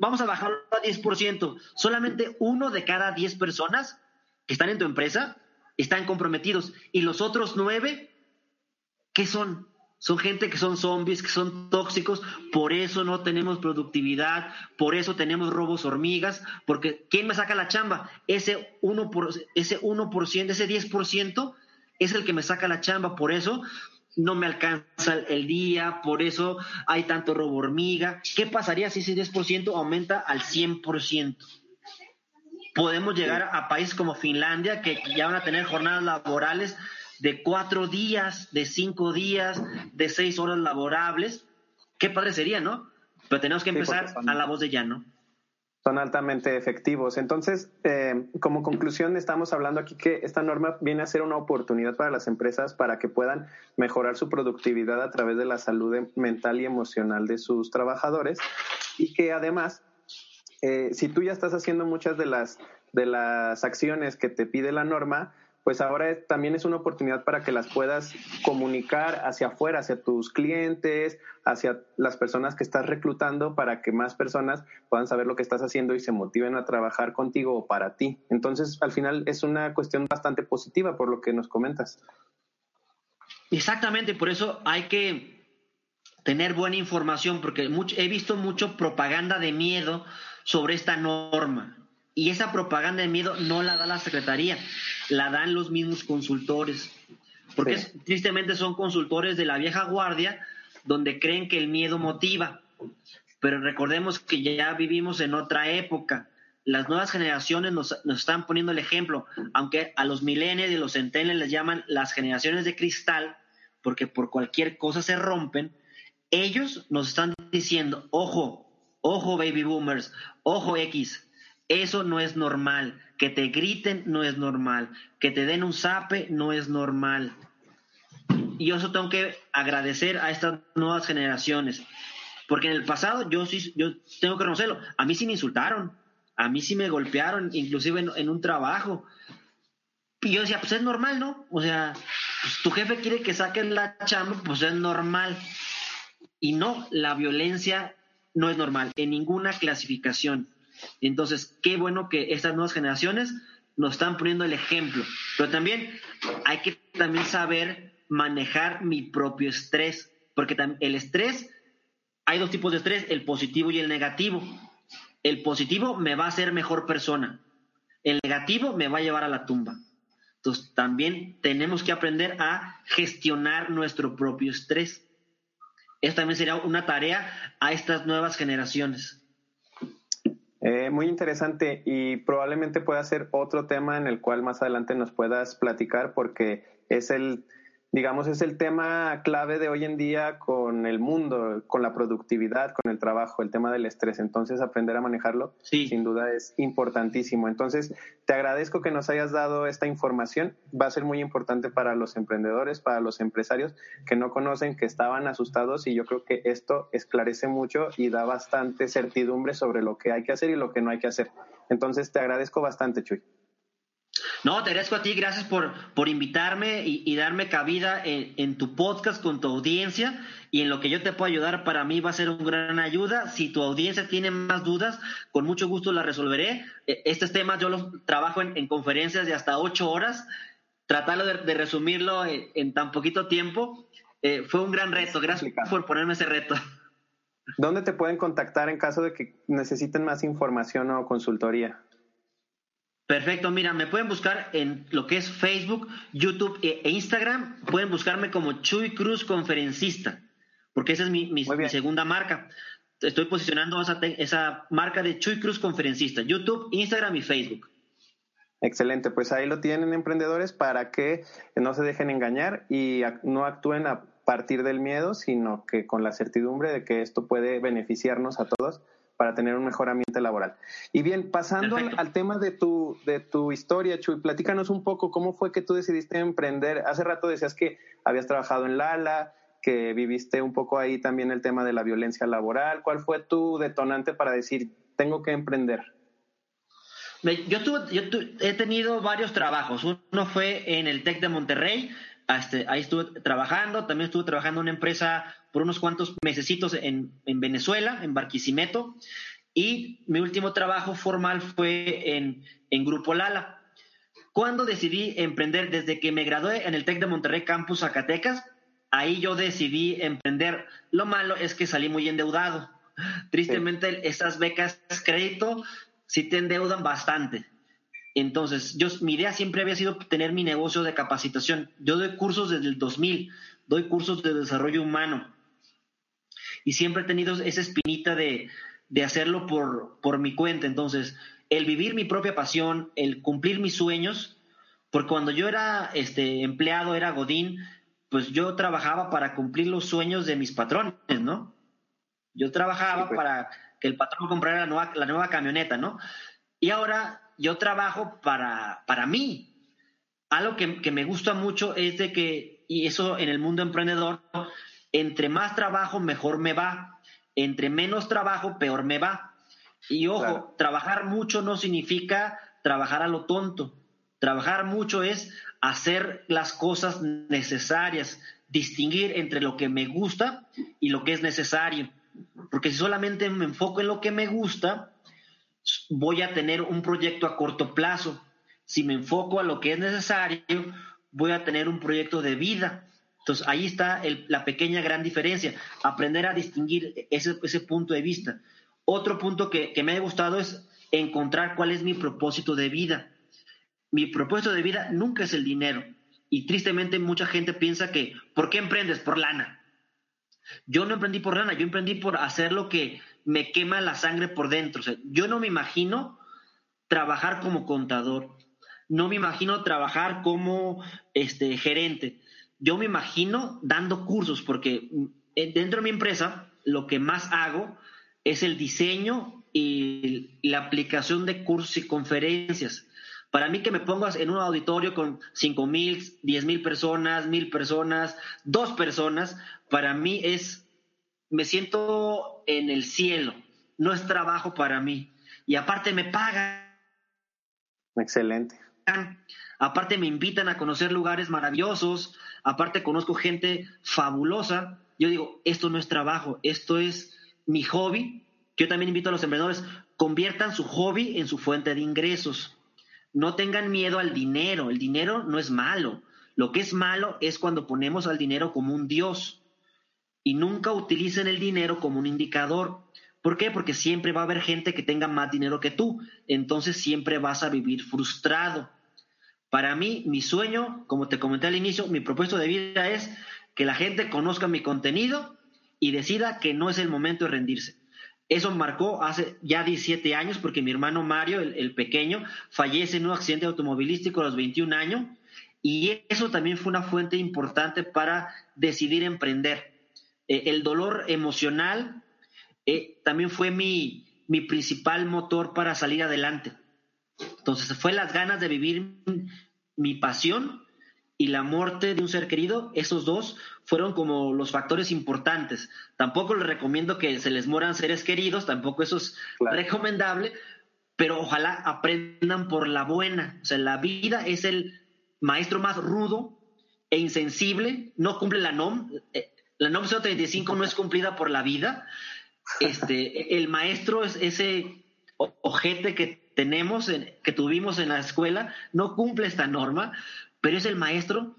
vamos a bajarlo a 10%. Solamente uno de cada 10 personas que están en tu empresa están comprometidos. Y los otros nueve, ¿qué son? Son gente que son zombies, que son tóxicos, por eso no tenemos productividad, por eso tenemos robos hormigas, porque ¿quién me saca la chamba? Ese 1%, por, ese 1% ese 10% es el que me saca la chamba, por eso no me alcanza el día, por eso hay tanto robo hormiga. ¿Qué pasaría si ese 10% aumenta al 100%? Podemos llegar a países como Finlandia, que ya van a tener jornadas laborales de cuatro días, de cinco días, de seis horas laborables. Qué padre sería, ¿no? Pero tenemos que empezar a la voz de ya, ¿no? Son altamente efectivos. Entonces, eh, como conclusión, estamos hablando aquí que esta norma viene a ser una oportunidad para las empresas para que puedan mejorar su productividad a través de la salud mental y emocional de sus trabajadores y que además, eh, si tú ya estás haciendo muchas de las, de las acciones que te pide la norma, pues ahora también es una oportunidad para que las puedas comunicar hacia afuera, hacia tus clientes, hacia las personas que estás reclutando, para que más personas puedan saber lo que estás haciendo y se motiven a trabajar contigo o para ti. Entonces, al final es una cuestión bastante positiva por lo que nos comentas. Exactamente, por eso hay que tener buena información, porque he visto mucho propaganda de miedo sobre esta norma. Y esa propaganda de miedo no la da la Secretaría, la dan los mismos consultores. Porque tristemente son consultores de la vieja guardia donde creen que el miedo motiva. Pero recordemos que ya vivimos en otra época. Las nuevas generaciones nos, están poniendo el ejemplo, aunque a los millennials y los centennials les llaman las generaciones de cristal, porque por cualquier cosa se rompen, ellos nos están diciendo, ojo, ojo baby boomers, ojo X, eso no es normal. Que te griten no es normal. Que te den un zape no es normal. Y yo eso tengo que agradecer a estas nuevas generaciones. Porque en el pasado yo sí, yo tengo que reconocerlo. A mí sí me insultaron. A mí sí me golpearon, inclusive en, un trabajo. Y yo decía, pues es normal, ¿no? O sea, pues tu jefe quiere que saquen la chamba, pues es normal. Y no, la violencia no es normal en ninguna clasificación. Entonces, qué bueno que estas nuevas generaciones nos están poniendo el ejemplo. Pero también hay que también saber manejar mi propio estrés, porque el estrés, hay dos tipos de estrés, el positivo y el negativo. El positivo me va a hacer mejor persona, el negativo me va a llevar a la tumba. Entonces, también tenemos que aprender a gestionar nuestro propio estrés. Esta también sería una tarea a estas nuevas generaciones. Eh, muy interesante y probablemente pueda ser otro tema en el cual más adelante nos puedas platicar porque es el digamos, es el tema clave de hoy en día con el mundo, con la productividad, con el trabajo, el tema del estrés. Entonces, aprender a manejarlo, sin duda, es importantísimo. Entonces, te agradezco que nos hayas dado esta información. Va a ser muy importante para los emprendedores, para los empresarios que no conocen, que estaban asustados y yo creo que esto esclarece mucho y da bastante certidumbre sobre lo que hay que hacer y lo que no hay que hacer. Entonces, te agradezco bastante, Chuy. No, te agradezco a ti, gracias por, por invitarme y, darme cabida en, tu podcast con tu audiencia y en lo que yo te puedo ayudar para mí va a ser una gran ayuda. Si tu audiencia tiene más dudas, con mucho gusto las resolveré. E, estos temas yo los trabajo en, conferencias de hasta ocho horas. Tratarlo de, resumirlo en, tan poquito tiempo eh, fue un gran reto. Gracias por ponerme ese reto. ¿Dónde te pueden contactar en caso de que necesiten más información o consultoría? Perfecto, mira, me pueden buscar en lo que es Facebook, YouTube e, e Instagram. Pueden buscarme como Chuy Cruz Conferencista, porque esa es mi, segunda marca. Estoy posicionando esa, esa marca de Chuy Cruz Conferencista, YouTube, Instagram y Facebook. Excelente, pues ahí lo tienen emprendedores para que no se dejen engañar y no actúen a partir del miedo, sino que con la certidumbre de que esto puede beneficiarnos a todos para tener un mejor ambiente laboral. Y bien, pasando al, tema de tu, de tu historia, Chuy, platícanos un poco cómo fue que tú decidiste emprender. Hace rato decías que habías trabajado en Lala, que viviste un poco ahí también el tema de la violencia laboral. ¿Cuál fue tu detonante para decir, tengo que emprender? Yo, tuve, yo he tenido varios trabajos. Uno fue en el TEC de Monterrey, este, ahí estuve trabajando, también estuve trabajando en una empresa por unos cuantos mesecitos en, en Venezuela, en Barquisimeto, y mi último trabajo formal fue en, en Grupo Lala. Cuando decidí emprender, desde que me gradué en el TEC de Monterrey Campus Zacatecas, ahí yo decidí emprender. Lo malo es que salí muy endeudado. Tristemente, esas becas crédito sí te endeudan bastante. Entonces, yo, mi idea siempre había sido tener mi negocio de capacitación. Yo doy cursos desde el 2000, doy cursos de desarrollo humano. Y siempre he tenido esa espinita de, hacerlo por, por mi cuenta. Entonces, el vivir mi propia pasión, el cumplir mis sueños, porque cuando yo era este, empleado, era Godín, pues yo trabajaba para cumplir los sueños de mis patrones, ¿no? Yo trabajaba pues. para que el patrón comprara la nueva, la nueva camioneta, ¿no? Y ahora yo trabajo para, para mí. Algo que, que, me gusta mucho es de que, y eso en el mundo emprendedor, entre más trabajo, mejor me va. Entre menos trabajo, peor me va. Y ojo, trabajar mucho no significa trabajar a lo tonto. Trabajar mucho es hacer las cosas necesarias, distinguir entre lo que me gusta y lo que es necesario. Porque si solamente me enfoco en lo que me gusta, voy a tener un proyecto a corto plazo. Si me enfoco a lo que es necesario, voy a tener un proyecto de vida. Entonces ahí está la pequeña gran diferencia, aprender a distinguir ese, ese punto de vista. Otro punto que, que me ha gustado es encontrar cuál es mi propósito de vida. Mi propósito de vida nunca es el dinero. Y tristemente mucha gente piensa que, ¿por qué emprendes? Por lana. Yo no emprendí por lana, yo emprendí por hacer lo que me quema la sangre por dentro. yo no me imagino trabajar como contador, no me imagino trabajar como este, gerente. Yo me imagino dando cursos, porque eh, dentro de mi empresa lo que más hago es el diseño y la aplicación de cursos y conferencias. Para mí que me pongas en un auditorio con cinco mil, diez mil personas, mil personas, dos personas, para mí es, me siento en el cielo, no es trabajo para mí. Y aparte me pagan. Excelente. Aparte me invitan a conocer lugares maravillosos, aparte conozco gente fabulosa. Yo digo, esto no es trabajo, esto es mi hobby. Yo también invito a los emprendedores, conviertan su hobby en su fuente de ingresos. No tengan miedo al dinero, el dinero no es malo. Lo que es malo es cuando ponemos al dinero como un dios y nunca utilicen el dinero como un indicador. ¿Por qué? Porque siempre va a haber gente que tenga más dinero que tú, entonces siempre vas a vivir frustrado. Para mí, mi sueño, como te comenté al inicio, mi propósito de vida es que la gente conozca mi contenido y decida que no es el momento de rendirse. Eso marcó hace ya 17 años porque mi hermano Mario, el, pequeño, fallece en un accidente automovilístico a los 21 años y eso también fue una fuente importante para decidir emprender. Eh, el dolor emocional eh, también fue mi, mi principal motor para salir adelante. Entonces fue las ganas de vivir mi pasión y la muerte de un ser querido, esos dos fueron como los factores importantes. Tampoco les recomiendo que se les mueran seres queridos, tampoco eso es recomendable, pero ojalá aprendan por la buena. O sea, la vida es el maestro más rudo e insensible, no cumple la NOM. Eh, la NOM 035 no es cumplida por la vida. Este, el maestro es ese ojete que tenemos, que tuvimos en la escuela, no cumple esta norma, pero es el maestro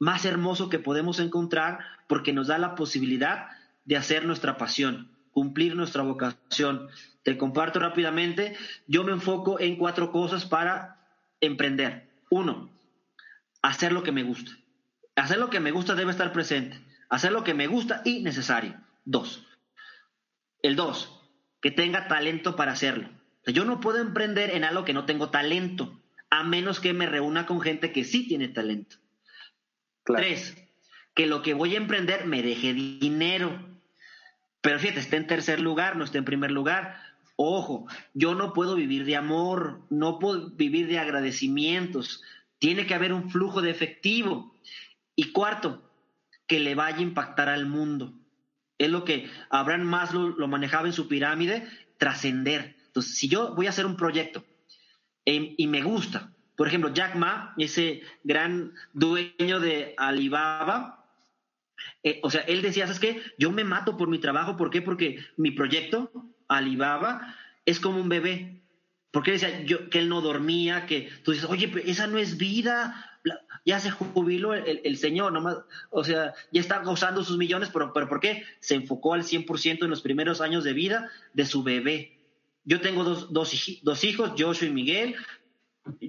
más hermoso que podemos encontrar porque nos da la posibilidad de hacer nuestra pasión, cumplir nuestra vocación. Te comparto rápidamente, yo me enfoco en cuatro cosas para emprender. Uno, hacer lo que me gusta. Hacer lo que me gusta debe estar presente. Hacer lo que me gusta y necesario. Dos. El dos, que tenga talento para hacerlo. Yo no puedo emprender en algo que no tengo talento a menos que me reúna con gente que sí tiene talento. Tres, que lo que voy a emprender me deje dinero. Pero fíjate, está en tercer lugar, no está en primer lugar. Ojo, yo no puedo vivir de amor, no puedo vivir de agradecimientos. Tiene que haber un flujo de efectivo. Y cuarto, que le vaya a impactar al mundo. Es lo que Abraham Maslow lo manejaba en su pirámide, trascender. Entonces, si yo voy a hacer un proyecto Em, y me gusta. Por ejemplo, Jack Ma, ese gran dueño de Alibaba, eh, o sea, él decía, ¿sabes qué? Yo me mato por mi trabajo, ¿por qué? Porque mi proyecto, Alibaba, es como un bebé. Porque decía yo, que él no dormía, que tú dices, oye, esa no es vida, ya se jubiló el, señor, nomás, o sea, ya está gozando sus millones, pero, pero ¿por qué? Se enfocó al 100% en los primeros años de vida de su bebé. Yo tengo dos, dos, hijos, Joshua y Miguel.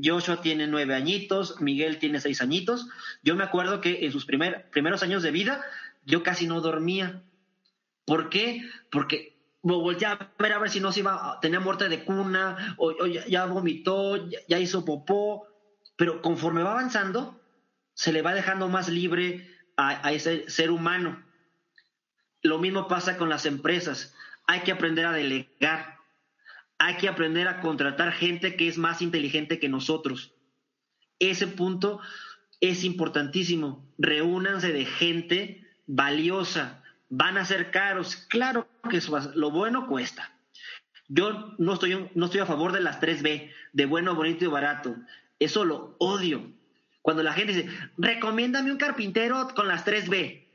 Joshua tiene nueve añitos, Miguel tiene seis añitos. Yo me acuerdo que en sus primer, primeros años de vida yo casi no dormía. ¿Por qué? Porque me volteaba a ver a ver si no se iba, tenía muerte de cuna, o, ya, vomitó, ya, hizo popó. Pero conforme va avanzando, se le va dejando más libre a, ese ser humano. Lo mismo pasa con las empresas. Hay que aprender a delegar hay que aprender a contratar gente que es más inteligente que nosotros. Ese punto es importantísimo. Reúnanse de gente valiosa. Van a ser caros. Claro que lo bueno cuesta. Yo no estoy, no estoy a favor de las 3B, de bueno, bonito y barato. Eso lo odio. Cuando la gente dice, recomiéndame un carpintero con las 3B.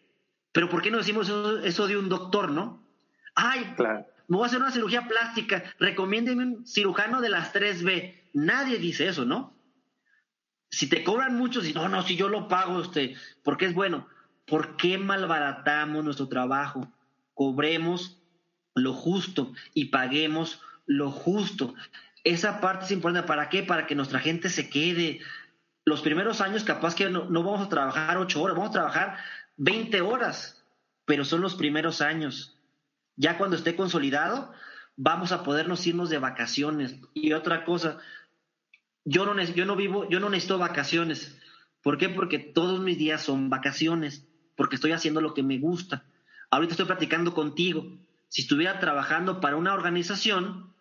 Pero ¿por qué no decimos eso, de un doctor, no? Ay, claro. me voy a hacer una cirugía plástica, recomiéndeme un cirujano de las 3B. Nadie dice eso, ¿no? Si te cobran mucho, si no, no, si yo lo pago, usted, porque es bueno. ¿Por qué malbaratamos nuestro trabajo? Cobremos lo justo y paguemos lo justo. Esa parte es importante. ¿Para qué? Para que nuestra gente se quede. Los primeros años capaz que no, vamos a trabajar ocho horas, vamos a trabajar 20 horas, pero son los primeros años. Ya cuando esté consolidado, vamos a podernos irnos de vacaciones. Y otra cosa, yo no, yo no vivo, yo no necesito vacaciones. ¿Por qué? Porque todos mis días son vacaciones, porque estoy haciendo lo que me gusta. Ahorita estoy platicando contigo. Si estuviera trabajando para una organización,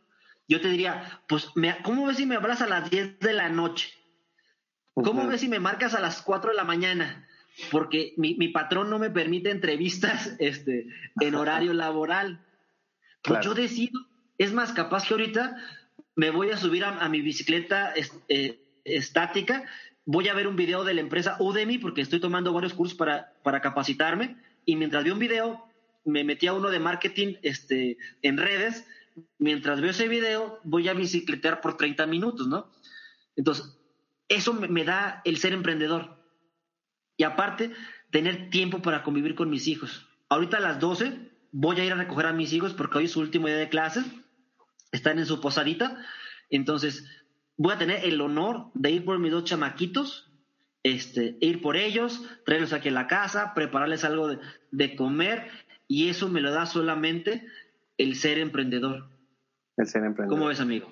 yo te diría, pues, ¿cómo ves si me hablas a las 10 de la noche? ¿Cómo ves si me marcas a las 4 de la mañana? Porque mi, patrón no me permite entrevistas este, en horario laboral. Pues yo decido, es más capaz que ahorita me voy a subir a, mi bicicleta eh, estática, voy a ver un video de la empresa Udemy porque estoy tomando varios cursos para, para capacitarme y mientras veo un video me metí a uno de marketing este, en redes, mientras veo ese video voy a bicicletear por 30 minutos, ¿no? Entonces, eso me da el ser emprendedor. Y aparte, tener tiempo para convivir con mis hijos. Ahorita a las 12 voy a ir a recoger a mis hijos porque hoy es su último día de clases están en su posadita. Entonces, voy a tener el honor de ir por mis dos chamaquitos, este, ir por ellos, traerlos aquí a la casa, prepararles algo de, comer, y eso me lo da solamente el ser emprendedor. El ser emprendedor. ¿Cómo ves, amigo?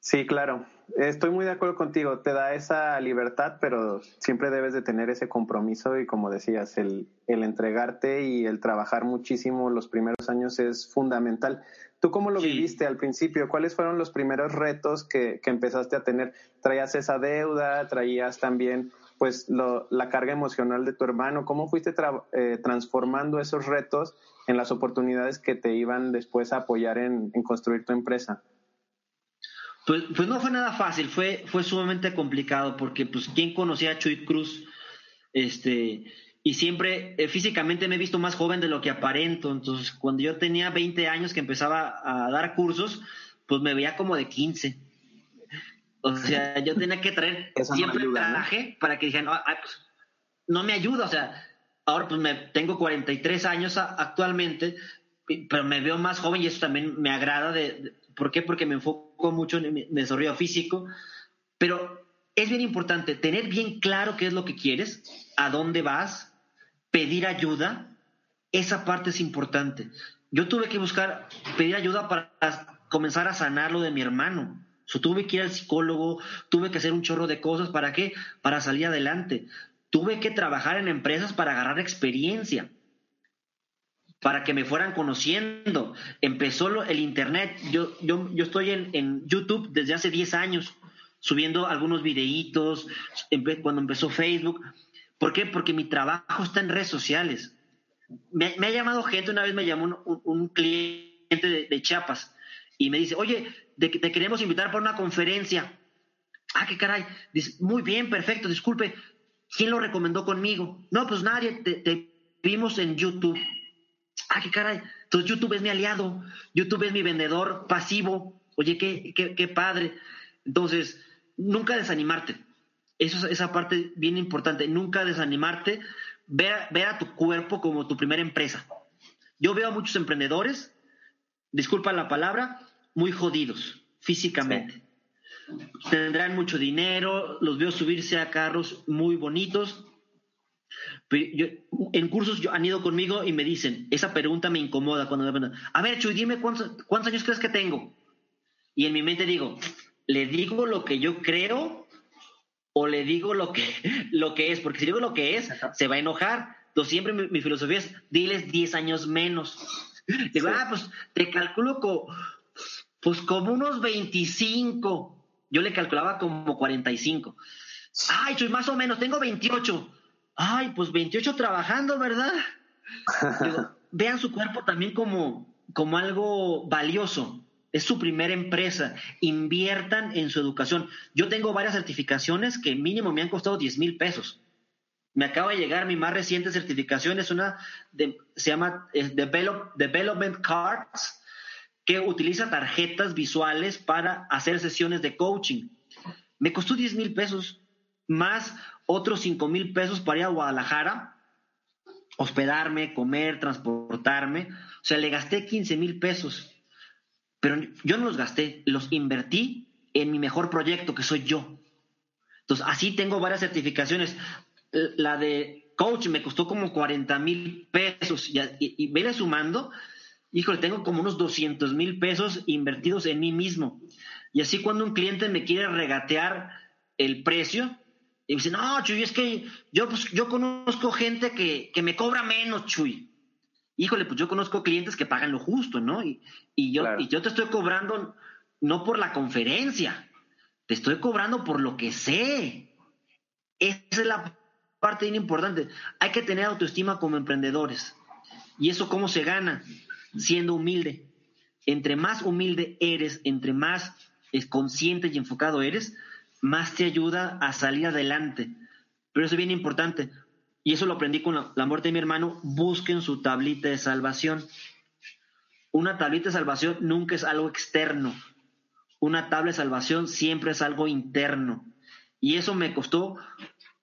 Sí, claro. Estoy muy de acuerdo contigo. Te da esa libertad, pero siempre debes de tener ese compromiso y como decías, el, el entregarte y el trabajar muchísimo los primeros años es fundamental. ¿Tú cómo lo viviste al principio? ¿Cuáles fueron los primeros retos que, empezaste a tener? ¿Traías esa deuda? ¿Traías también pues la carga emocional de tu hermano? ¿Cómo fuiste eh, transformando esos retos en las oportunidades que te iban después a apoyar en, construir tu empresa? Pues, pues, no fue nada fácil, fue, fue sumamente complicado porque pues quién conocía a Chuy Cruz, este, y siempre eh, físicamente me he visto más joven de lo que aparento. Entonces, cuando yo tenía 20 años que empezaba a dar cursos, pues me veía como de 15. O sea, yo tenía que traer siempre el traje para que dijeran, ah, pues, no me ayuda. O sea, ahora pues me tengo 43 años actualmente, pero me veo más joven y eso también me agrada. De, ¿Por qué? Porque me enfoco mucho en mi desarrollo físico. Pero es bien importante tener bien claro qué es lo que quieres, a dónde vas, pedir ayuda, esa parte es importante. Yo tuve que buscar, pedir ayuda para comenzar a sanar lo de mi hermano. tuve que ir al psicólogo, tuve que hacer un chorro de cosas. ¿Para qué? Para salir adelante. Tuve que trabajar en empresas para agarrar experiencia, para que me fueran conociendo. Empezó el Internet. Yo, yo, yo estoy en, YouTube desde hace 10 años, subiendo algunos videitos, cuando empezó Facebook. ¿Por qué? Porque mi trabajo está en redes sociales. Me, ha llamado gente, una vez me llamó un, cliente de, Chiapas y me dice, oye, te queremos invitar para una conferencia. Ah, qué caray. Muy bien, perfecto, disculpe. ¿Quién lo recomendó conmigo? No, pues nadie, te, vimos en YouTube. Ah, qué caray. Entonces YouTube es mi aliado, YouTube es mi vendedor pasivo. Oye, qué, qué, qué padre. Entonces, nunca desanimarte. Eso es esa parte bien importante. Nunca desanimarte. Ver, a tu cuerpo como tu primera empresa. Yo veo a muchos emprendedores, disculpa la palabra, muy jodidos físicamente. Tendrán mucho dinero, los veo subirse a carros muy bonitos. en cursos han ido conmigo y me dicen, esa pregunta me incomoda cuando me preguntan, a ver, Chuy, dime cuántos, cuántos años crees que tengo. Y en mi mente digo, le digo lo que yo creo o le digo lo que, lo que es, porque si digo lo que es, se va a enojar. Entonces siempre mi, filosofía es, diles 10 años menos. Digo, ah, pues te calculo pues como unos 25. Yo le calculaba como 45. Ay, soy más o menos, tengo 28. Ay, pues 28 trabajando, ¿verdad? vean su cuerpo también como, como algo valioso. es su primera empresa. Inviertan en su educación. Yo tengo varias certificaciones que mínimo me han costado 10 mil pesos. Me acaba de llegar mi más reciente certificación, es una, de, se llama Development Cards, que utiliza tarjetas visuales para hacer sesiones de coaching. Me costó 10 mil pesos, más otros 5 mil pesos para ir a Guadalajara, hospedarme, comer, transportarme. O sea, le gasté 15 mil pesos. Pero yo no los gasté, los invertí en mi mejor proyecto, que soy yo. Entonces, así tengo varias certificaciones. La de coach me costó como 40 mil pesos y, y, vele sumando, híjole, tengo como unos 200 mil pesos invertidos en mí mismo. Y así cuando un cliente me quiere regatear el precio, y me dice, no, Chuy, es que yo, pues, yo conozco gente que, que me cobra menos, Chuy híjole, pues yo conozco clientes que pagan lo justo, ¿no? Y, yo, y yo te estoy cobrando no por la conferencia, te estoy cobrando por lo que sé. Esa es la parte bien importante. Hay que tener autoestima como emprendedores. ¿Y eso cómo se gana? Siendo humilde. Entre más humilde eres, entre más consciente y enfocado eres, más te ayuda a salir adelante. Pero eso es bien importante y eso lo aprendí con la, muerte de mi hermano, busquen su tablita de salvación. Una tablita de salvación nunca es algo externo. Una tabla de salvación siempre es algo interno. Y eso me costó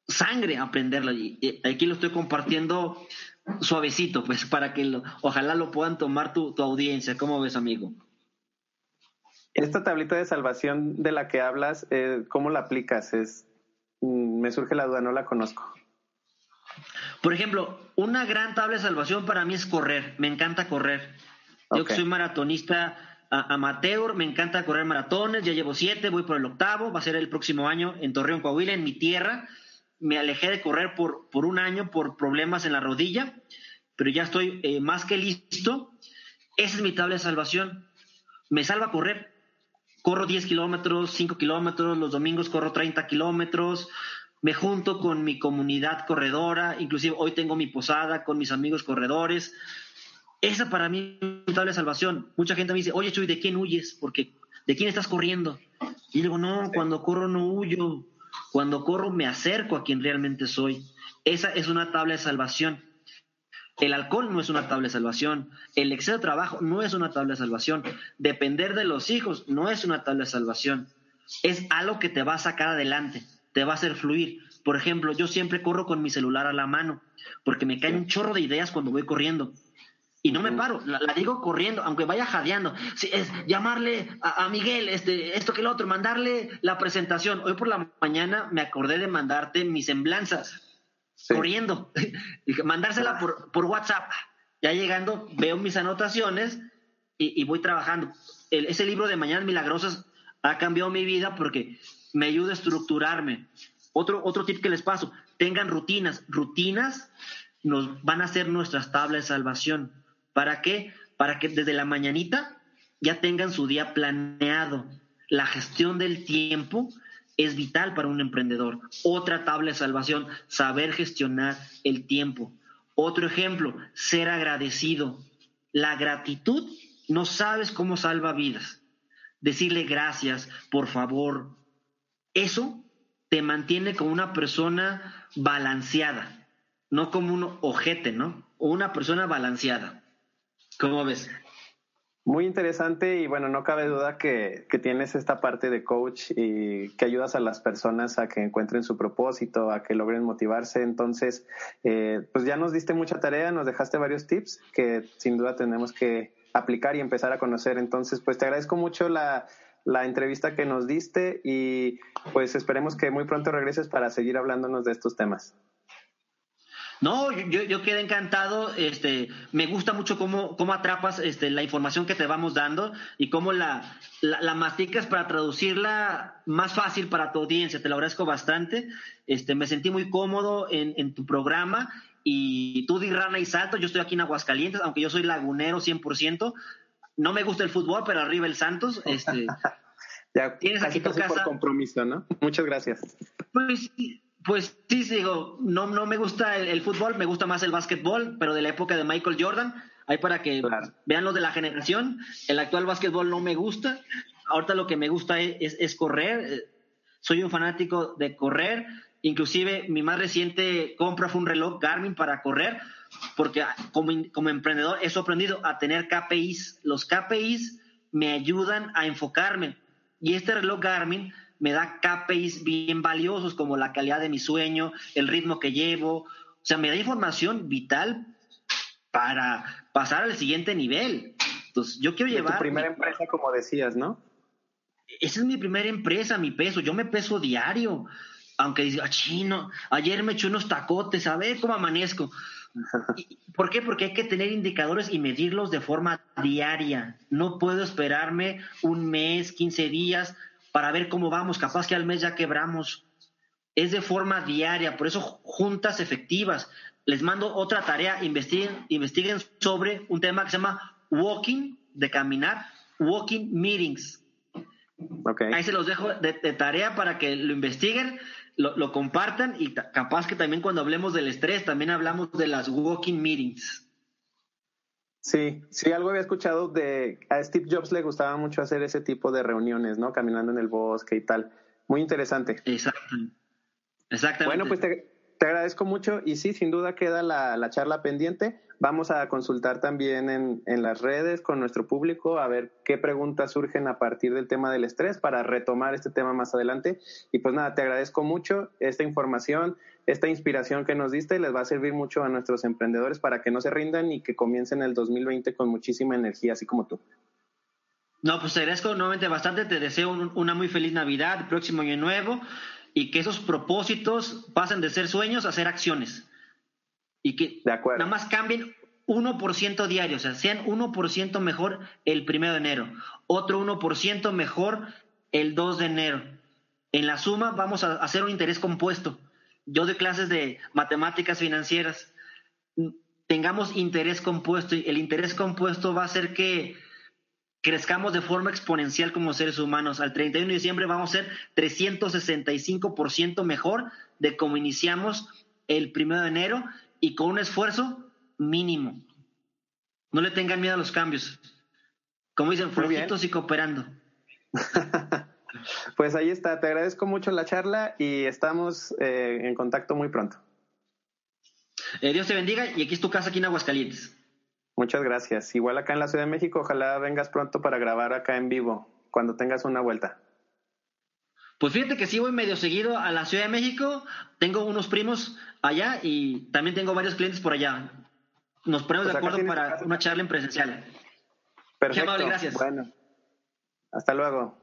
sangre aprenderla. Y aquí lo estoy compartiendo suavecito, pues para que ojalá lo puedan tomar tu, audiencia. ¿Cómo ves, amigo? Esta tablita de salvación de la que hablas, eh, ¿cómo la aplicas? Es, mm, me surge la duda, no la conozco. Por ejemplo, una gran tabla de salvación para mí es correr. Me encanta correr. Yo que soy maratonista amateur, me encanta correr maratones. Ya llevo siete, voy por el octavo. Va a ser el próximo año en Torreón, Coahuila, en mi tierra. Me alejé de correr por, por un año por problemas en la rodilla, pero ya estoy eh, más que listo. Esa es mi tabla de salvación. Me salva correr. Corro 10 kilómetros, 5 kilómetros, los domingos corro 30 kilómetros, me junto con mi comunidad corredora, inclusive hoy tengo mi posada con mis amigos corredores. Esa para mí es notable salvación. Mucha gente me dice, oye Chuy, ¿de quién huyes? Porque ¿de quién estás corriendo? Y digo, no, cuando corro no huyo. Cuando corro me acerco a quien realmente soy. Esa es una tabla de salvación. El alcohol no es una tabla de salvación. El exceso de trabajo no es una tabla de salvación. Depender de los hijos no es una tabla de salvación. Es algo que te va a sacar adelante te va a hacer fluir. Por ejemplo, yo siempre corro con mi celular a la mano, porque me caen un chorro de ideas cuando voy corriendo. Y no me paro, la, digo corriendo, aunque vaya jadeando. es llamarle a, Miguel, este, esto que lo otro, mandarle la presentación. Hoy por la mañana me acordé de mandarte mis semblanzas, corriendo. Mandársela por, por, WhatsApp. Ya llegando, veo mis anotaciones y, voy trabajando. ese libro de Mañanas Milagrosas ha cambiado mi vida porque me ayuda a estructurarme. Otro, otro tip que les paso, tengan rutinas. Rutinas nos van a ser nuestras tablas de salvación. ¿Para qué? Para que desde la mañanita ya tengan su día planeado. La gestión del tiempo es vital para un emprendedor. Otra tabla de salvación, saber gestionar el tiempo. Otro ejemplo, ser agradecido. La gratitud no sabes cómo salva vidas. Decirle gracias, por favor, eso te mantiene como una persona balanceada, no como un ojete, ¿no? O una persona balanceada. ¿Cómo ves? Muy interesante y bueno, no cabe duda que, tienes esta parte de coach y que ayudas a las personas a que encuentren su propósito, a que logren motivarse. Entonces, eh, pues ya nos diste mucha tarea, nos dejaste varios tips que sin duda tenemos que aplicar y empezar a conocer. Entonces, pues te agradezco mucho la, la entrevista que nos diste y pues esperemos que muy pronto regreses para seguir hablándonos de estos temas. No, yo, yo quedé encantado. Este, me gusta mucho cómo, cómo atrapas este, la información que te vamos dando y cómo la, la, masticas para traducirla más fácil para tu audiencia. Te lo agradezco bastante. Este, me sentí muy cómodo en, en tu programa y tú di rana y salto. Yo estoy aquí en Aguascalientes, aunque yo soy lagunero 100%, no me gusta el fútbol, pero arriba el Santos. Este, ya, tienes aquí tu casa. Por compromiso, ¿no? Muchas gracias. Pues, pues sí, digo, no, no me gusta el, fútbol, me gusta más el básquetbol, pero de la época de Michael Jordan. Ahí para que vean lo de la generación. El actual básquetbol no me gusta. Ahorita lo que me gusta es, correr. Soy un fanático de correr. Inclusive mi más reciente compra fue un reloj Garmin para correr, porque como, como emprendedor he aprendido a tener KPIs. Los KPIs me ayudan a enfocarme. Y este reloj Garmin me da KPIs bien valiosos como la calidad de mi sueño, el ritmo que llevo. O sea, me da información vital para pasar al siguiente nivel. Entonces, yo quiero llevar... Tu primera empresa, como decías, ¿no? Esa es mi primera empresa, mi peso. Yo me peso diario. Aunque diga, ah, chino, ayer me eché unos tacotes, a ver cómo amanezco. ¿Por qué? Porque hay que tener indicadores y medirlos de forma diaria. No puedo esperarme un mes, 15 días para ver cómo vamos. Capaz que al mes ya quebramos. Es de forma diaria, por eso juntas efectivas les mando otra tarea, investiguen, investiguen sobre un tema que se llama walking, de caminar, walking meetings. Ahí se los dejo de, tarea para que lo investiguen, lo, compartan y capaz que también cuando hablemos del estrés también hablamos de las walking meetings. Sí, sí, algo había escuchado de a Steve Jobs le gustaba mucho hacer ese tipo de reuniones, ¿no? Caminando en el bosque y tal. Muy interesante. Exacto. Exactamente. Bueno, pues te, te agradezco mucho y sí, sin duda queda la, charla pendiente. Vamos a consultar también en, en, las redes con nuestro público a ver qué preguntas surgen a partir del tema del estrés para retomar este tema más adelante. Y pues nada, te agradezco mucho esta información, esta inspiración que nos diste les va a servir mucho a nuestros emprendedores para que no se rindan y que comiencen el 2020 con muchísima energía, así como tú. No, pues te agradezco nuevamente bastante, te deseo una muy feliz Navidad, próximo año nuevo y que esos propósitos pasen de ser sueños a ser acciones. Y que nada más cambien 1% diario, o sea, sean 1% mejor el primero de enero, otro 1% mejor el 2 de enero. En la suma vamos a hacer un interés compuesto. Yo doy clases de matemáticas financieras. Tengamos interés compuesto y el interés compuesto va a hacer que crezcamos de forma exponencial como seres humanos. Al 31 de diciembre vamos a ser 365% mejor de como iniciamos el 1 de enero y con un esfuerzo mínimo. No le tengan miedo a los cambios. Como dicen, flojitos y cooperando. pues ahí está. Te agradezco mucho la charla y estamos eh, en contacto muy pronto. Eh, Dios te bendiga y aquí es tu casa aquí en Aguascalientes. Muchas gracias. Igual acá en la Ciudad de México, ojalá vengas pronto para grabar acá en vivo, cuando tengas una vuelta. Pues fíjate que sí voy medio seguido a la Ciudad de México, tengo unos primos allá y también tengo varios clientes por allá. Nos ponemos de pues acuerdo para una charla en presencial. Perfecto. gracias. Bueno, hasta luego.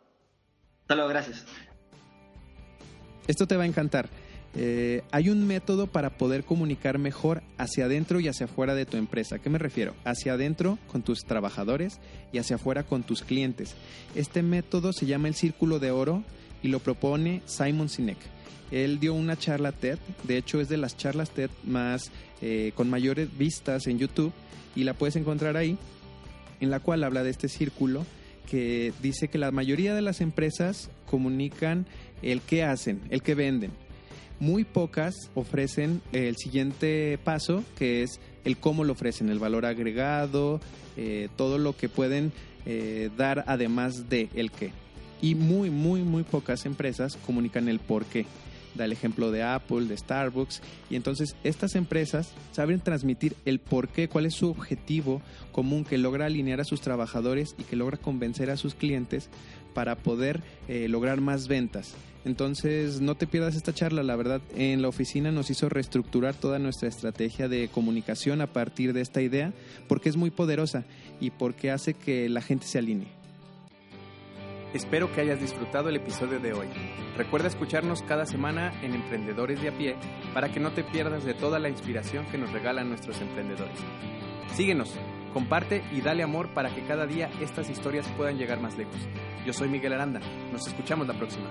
Hasta luego, gracias. Esto te va a encantar. Eh, hay un método para poder comunicar mejor hacia adentro y hacia afuera de tu empresa. qué me refiero? Hacia adentro con tus trabajadores y hacia afuera con tus clientes. Este método se llama el Círculo de Oro y lo propone Simon Sinek. Él dio una charla TED, de hecho es de las charlas TED más eh, con mayores vistas en YouTube y la puedes encontrar ahí, en la cual habla de este círculo que dice que la mayoría de las empresas comunican el qué hacen, el que venden, muy pocas ofrecen el siguiente paso, que es el cómo lo ofrecen, el valor agregado, eh, todo lo que pueden eh, dar además de el qué. Y muy, muy, muy pocas empresas comunican el por qué. Da el ejemplo de Apple, de Starbucks. Y entonces estas empresas saben transmitir el por qué, cuál es su objetivo común que logra alinear a sus trabajadores y que logra convencer a sus clientes para poder eh, lograr más ventas. Entonces, no te pierdas esta charla, la verdad, en la oficina nos hizo reestructurar toda nuestra estrategia de comunicación a partir de esta idea, porque es muy poderosa y porque hace que la gente se alinee. Espero que hayas disfrutado el episodio de hoy. Recuerda escucharnos cada semana en Emprendedores de a pie para que no te pierdas de toda la inspiración que nos regalan nuestros emprendedores. Síguenos, comparte y dale amor para que cada día estas historias puedan llegar más lejos. Yo soy Miguel Aranda. Nos escuchamos la próxima.